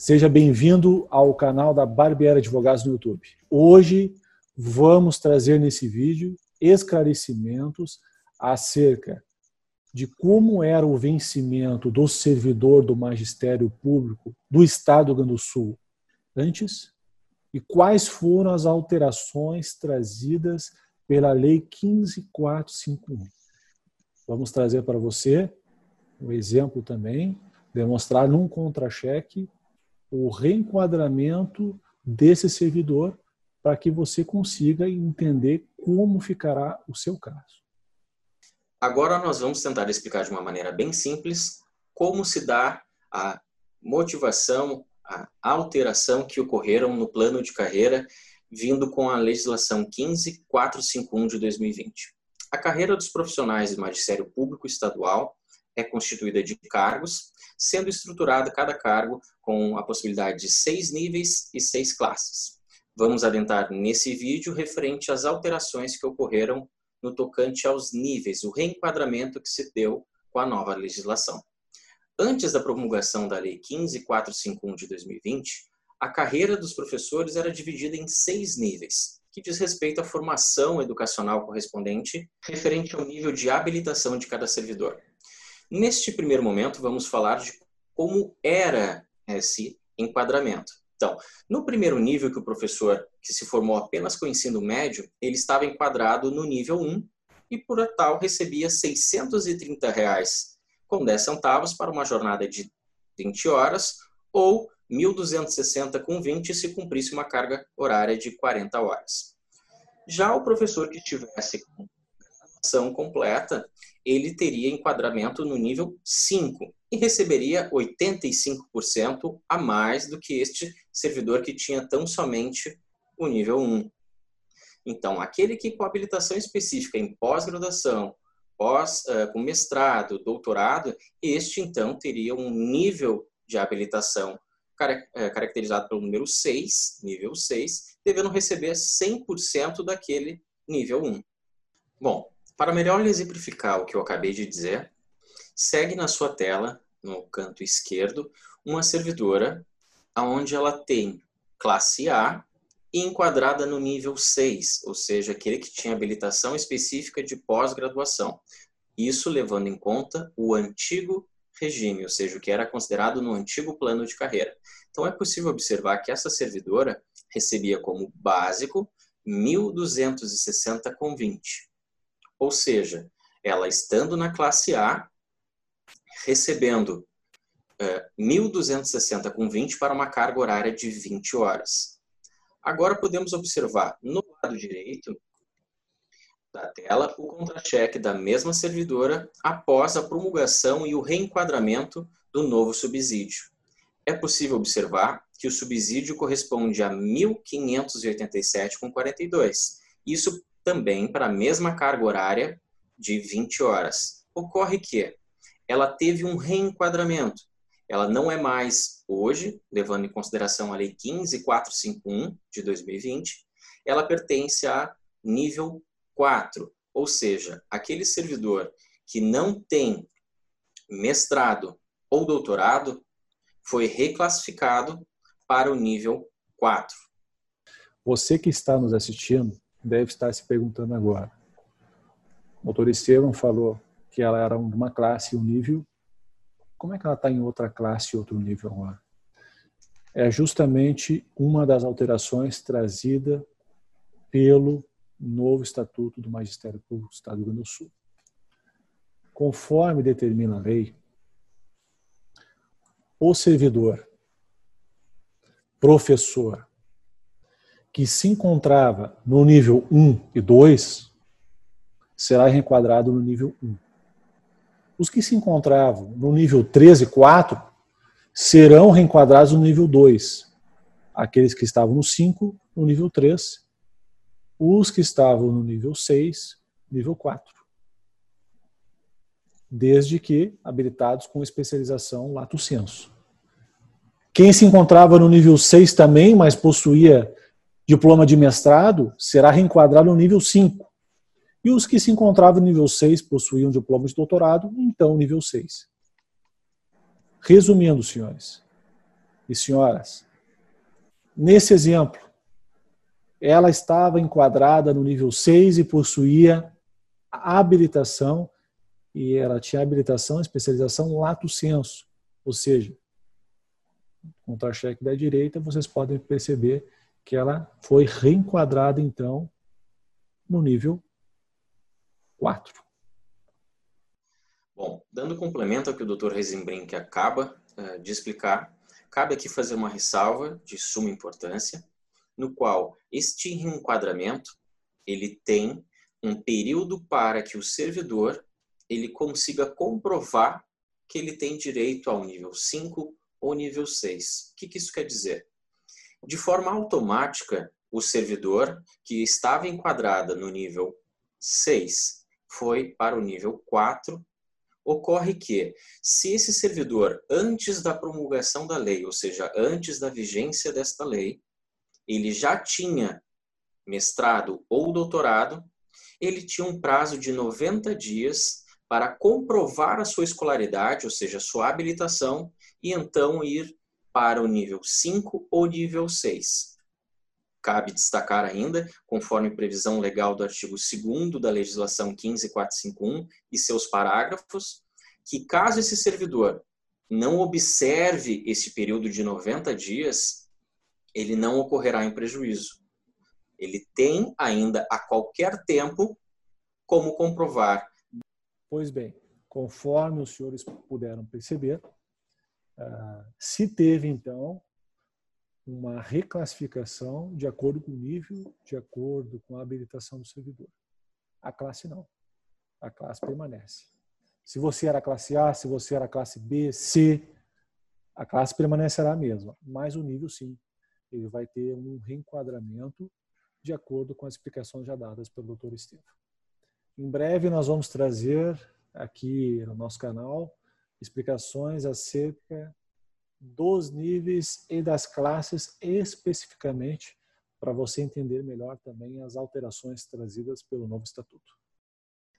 Seja bem-vindo ao canal da Barbieri Advogados no YouTube. Hoje vamos trazer nesse vídeo esclarecimentos acerca de como era o vencimento do servidor do magistério público do Estado do Rio Grande do Sul antes e quais foram as alterações trazidas pela Lei 15451. Vamos trazer para você um exemplo também, demonstrar num contra-cheque o reenquadramento desse servidor para que você consiga entender como ficará o seu caso. Agora nós vamos tentar explicar de uma maneira bem simples como se dá a motivação, a alteração que ocorreram no plano de carreira vindo com a legislação 15451 de 2020. A carreira dos profissionais do magistério público estadual é constituída de cargos, sendo estruturada cada cargo com a possibilidade de seis níveis e seis classes. Vamos adentrar nesse vídeo referente às alterações que ocorreram no tocante aos níveis, o reenquadramento que se deu com a nova legislação. Antes da promulgação da Lei 15451 de 2020, a carreira dos professores era dividida em seis níveis, que diz respeito à formação educacional correspondente, referente ao nível de habilitação de cada servidor. Neste primeiro momento, vamos falar de como era esse enquadramento. Então, no primeiro nível que o professor que se formou apenas com ensino médio, ele estava enquadrado no nível 1 e por tal recebia 630 reais com 10 centavos para uma jornada de 20 horas ou 1.260 com 20 se cumprisse uma carga horária de 40 horas. Já o professor que tivesse ação completa, ele teria enquadramento no nível 5 e receberia 85% a mais do que este servidor que tinha tão somente o nível 1. Então, aquele que com habilitação específica em pós-graduação, pós, uh, com mestrado, doutorado, este então teria um nível de habilitação eh, caracterizado pelo número 6, nível 6, devendo receber 100% daquele nível 1. Bom, para melhor exemplificar o que eu acabei de dizer, segue na sua tela, no canto esquerdo, uma servidora onde ela tem classe A e enquadrada no nível 6, ou seja, aquele que tinha habilitação específica de pós-graduação. Isso levando em conta o antigo regime, ou seja, o que era considerado no antigo plano de carreira. Então é possível observar que essa servidora recebia como básico 1.260,20. Ou seja, ela estando na classe A, recebendo 1.260 com 20 para uma carga horária de 20 horas. Agora podemos observar no lado direito da tela o contra-cheque da mesma servidora após a promulgação e o reenquadramento do novo subsídio. É possível observar que o subsídio corresponde a 1.587,42. Isso também para a mesma carga horária de 20 horas. Ocorre que ela teve um reenquadramento. Ela não é mais hoje, levando em consideração a Lei 15451 de 2020, ela pertence a nível 4, ou seja, aquele servidor que não tem mestrado ou doutorado foi reclassificado para o nível 4. Você que está nos assistindo deve estar se perguntando agora. O doutor Estevam falou que ela era uma classe, um nível. Como é que ela está em outra classe, outro nível agora? É justamente uma das alterações trazida pelo novo Estatuto do Magistério Público do Estado do Rio Grande do Sul. Conforme determina a lei, o servidor, professor, que se encontrava no nível 1 e 2 será reenquadrado no nível 1. Os que se encontravam no nível 3 e 4 serão reenquadrados no nível 2. Aqueles que estavam no 5, no nível 3. Os que estavam no nível 6, nível 4. Desde que habilitados com especialização lato senso. Quem se encontrava no nível 6 também, mas possuía diploma de mestrado será reenquadrado no nível 5. E os que se encontravam no nível 6 possuíam diploma de doutorado, então nível 6. Resumindo, senhores, e senhoras, nesse exemplo, ela estava enquadrada no nível 6 e possuía habilitação, e ela tinha habilitação, especialização lato senso, ou seja, contra-cheque da direita, vocês podem perceber que ela foi reenquadrada, então, no nível 4. Bom, dando complemento ao que o Dr. Reisenbrink acaba uh, de explicar, cabe aqui fazer uma ressalva de suma importância, no qual este reenquadramento ele tem um período para que o servidor ele consiga comprovar que ele tem direito ao nível 5 ou nível 6. O que, que isso quer dizer? De forma automática, o servidor que estava enquadrado no nível 6 foi para o nível 4. Ocorre que, se esse servidor, antes da promulgação da lei, ou seja, antes da vigência desta lei, ele já tinha mestrado ou doutorado, ele tinha um prazo de 90 dias para comprovar a sua escolaridade, ou seja, sua habilitação, e então ir para o nível 5 ou nível 6. Cabe destacar ainda, conforme previsão legal do artigo 2 da legislação 15451 e seus parágrafos, que caso esse servidor não observe esse período de 90 dias, ele não ocorrerá em prejuízo. Ele tem ainda a qualquer tempo como comprovar. Pois bem, conforme os senhores puderam perceber, se teve, então, uma reclassificação de acordo com o nível, de acordo com a habilitação do servidor. A classe não. A classe permanece. Se você era classe A, se você era classe B, C, a classe permanecerá a mesma, mas o nível sim. Ele vai ter um reenquadramento de acordo com as explicações já dadas pelo Dr. Estevam. Em breve nós vamos trazer aqui no nosso canal explicações acerca dos níveis e das classes especificamente para você entender melhor também as alterações trazidas pelo novo estatuto.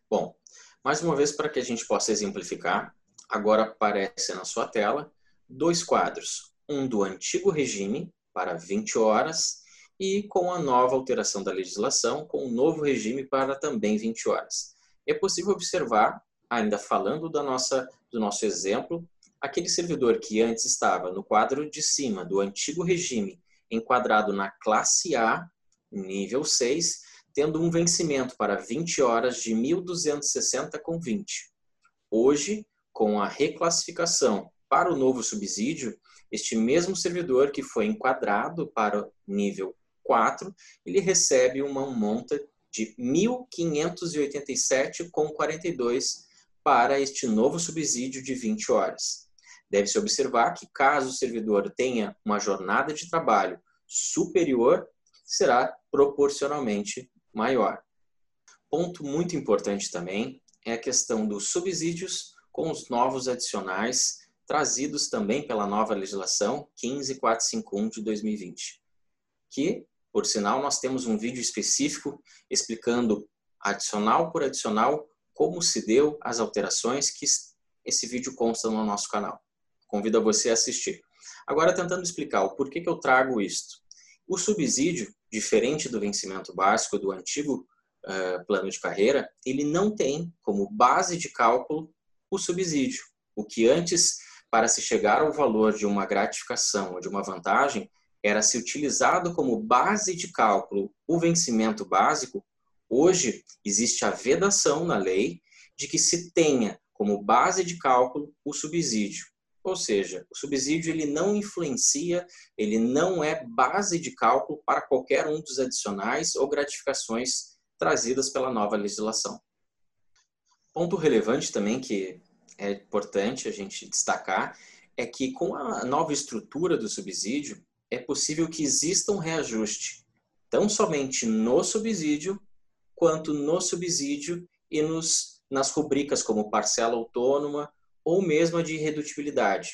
Bom, mais uma vez para que a gente possa exemplificar, agora aparece na sua tela dois quadros, um do antigo regime para 20 horas e com a nova alteração da legislação com um novo regime para também 20 horas. É possível observar, ainda falando da nossa do nosso exemplo, aquele servidor que antes estava no quadro de cima do antigo regime, enquadrado na classe A, nível 6, tendo um vencimento para 20 horas de 1.260,20. Hoje, com a reclassificação para o novo subsídio, este mesmo servidor que foi enquadrado para o nível 4, ele recebe uma monta de 1.587,42 para este novo subsídio de 20 horas. Deve-se observar que, caso o servidor tenha uma jornada de trabalho superior, será proporcionalmente maior. Ponto muito importante também é a questão dos subsídios com os novos adicionais trazidos também pela nova legislação 15451 de 2020, que, por sinal, nós temos um vídeo específico explicando adicional por adicional como se deu as alterações que esse vídeo consta no nosso canal. Convido você a assistir. Agora, tentando explicar o porquê que eu trago isto. O subsídio, diferente do vencimento básico do antigo uh, plano de carreira, ele não tem como base de cálculo o subsídio. O que antes, para se chegar ao valor de uma gratificação ou de uma vantagem, era se utilizado como base de cálculo o vencimento básico, Hoje, existe a vedação na lei de que se tenha como base de cálculo o subsídio. Ou seja, o subsídio ele não influencia, ele não é base de cálculo para qualquer um dos adicionais ou gratificações trazidas pela nova legislação. Ponto relevante também que é importante a gente destacar é que com a nova estrutura do subsídio é possível que exista um reajuste, tão somente no subsídio quanto no subsídio e nos, nas rubricas como parcela autônoma ou mesmo a de irredutibilidade.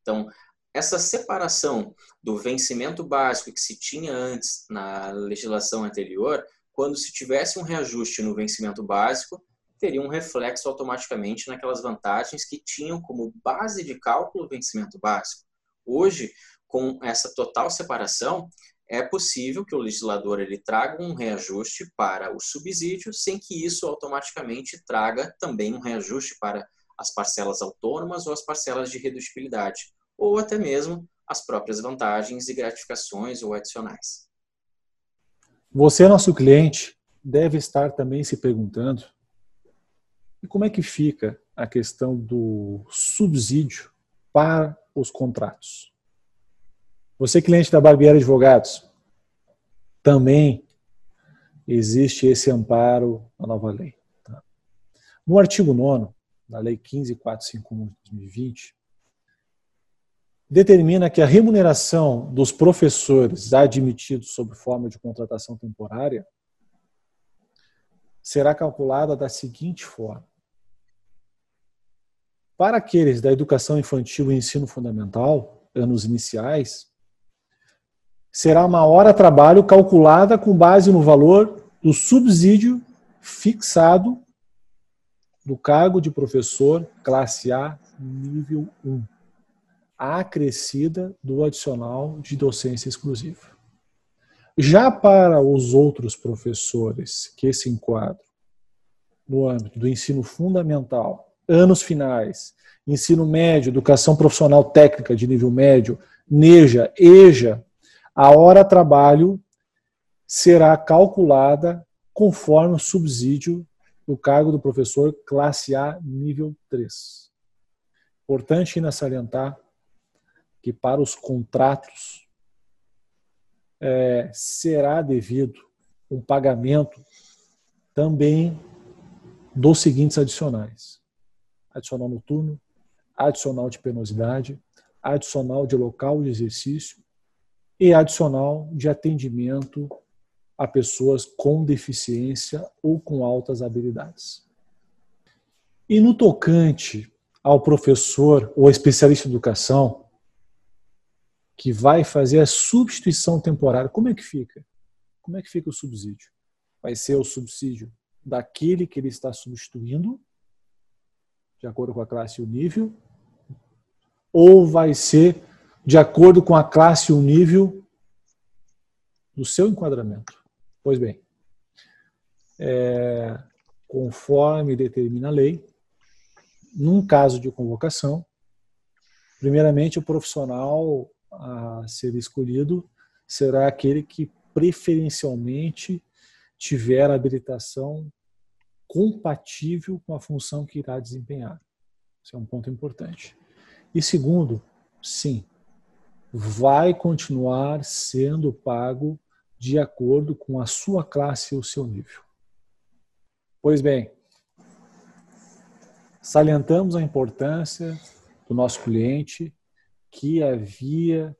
Então, essa separação do vencimento básico que se tinha antes na legislação anterior, quando se tivesse um reajuste no vencimento básico, teria um reflexo automaticamente naquelas vantagens que tinham como base de cálculo o vencimento básico. Hoje, com essa total separação, é possível que o legislador ele traga um reajuste para o subsídio, sem que isso automaticamente traga também um reajuste para as parcelas autônomas ou as parcelas de redutibilidade, ou até mesmo as próprias vantagens e gratificações ou adicionais. Você, nosso cliente, deve estar também se perguntando e como é que fica a questão do subsídio para os contratos. Você, cliente da Barbieri Advogados, também existe esse amparo na nova lei. Tá? No artigo 9 da Lei 15451 de 2020, determina que a remuneração dos professores admitidos sob forma de contratação temporária será calculada da seguinte forma. Para aqueles da educação infantil e ensino fundamental, anos iniciais, será uma hora trabalho calculada com base no valor do subsídio fixado do cargo de professor classe A nível 1, acrescida do adicional de docência exclusiva. Já para os outros professores que se enquadram no âmbito do ensino fundamental, anos finais, ensino médio, educação profissional técnica de nível médio, NEJA, EJA, a hora trabalho será calculada conforme o subsídio do cargo do professor classe A nível 3. Importante ainda salientar que para os contratos é, será devido um pagamento também dos seguintes adicionais: adicional noturno, adicional de penosidade, adicional de local de exercício e adicional de atendimento a pessoas com deficiência ou com altas habilidades. E no tocante ao professor ou especialista em educação que vai fazer a substituição temporária, como é que fica? Como é que fica o subsídio? Vai ser o subsídio daquele que ele está substituindo, de acordo com a classe e o nível, ou vai ser de acordo com a classe e o nível do seu enquadramento. Pois bem, é, conforme determina a lei, num caso de convocação, primeiramente o profissional a ser escolhido será aquele que preferencialmente tiver habilitação compatível com a função que irá desempenhar. Isso é um ponto importante. E segundo, sim, vai continuar sendo pago de acordo com a sua classe e o seu nível. Pois bem, salientamos a importância do nosso cliente que havia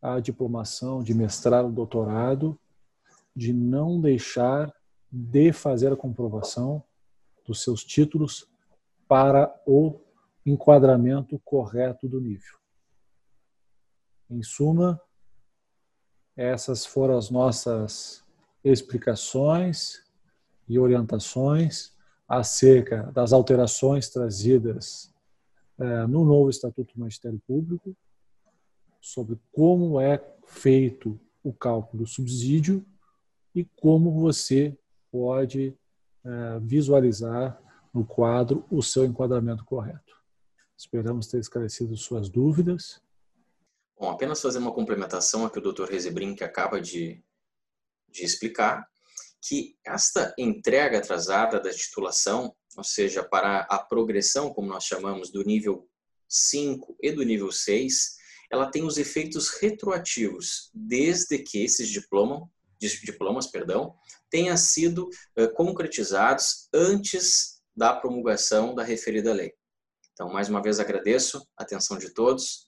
a diplomação de mestrado, doutorado, de não deixar de fazer a comprovação dos seus títulos para o enquadramento correto do nível. Em suma, essas foram as nossas explicações e orientações acerca das alterações trazidas é, no novo Estatuto do Ministério Público, sobre como é feito o cálculo do subsídio e como você pode é, visualizar no quadro o seu enquadramento correto. Esperamos ter esclarecido suas dúvidas Bom, apenas fazer uma complementação ao que o Dr. Rezebrin acaba de, de explicar, que esta entrega atrasada da titulação, ou seja, para a progressão, como nós chamamos, do nível 5 e do nível 6, ela tem os efeitos retroativos, desde que esses diploma, diplomas perdão, tenham sido uh, concretizados antes da promulgação da referida lei. Então, mais uma vez agradeço a atenção de todos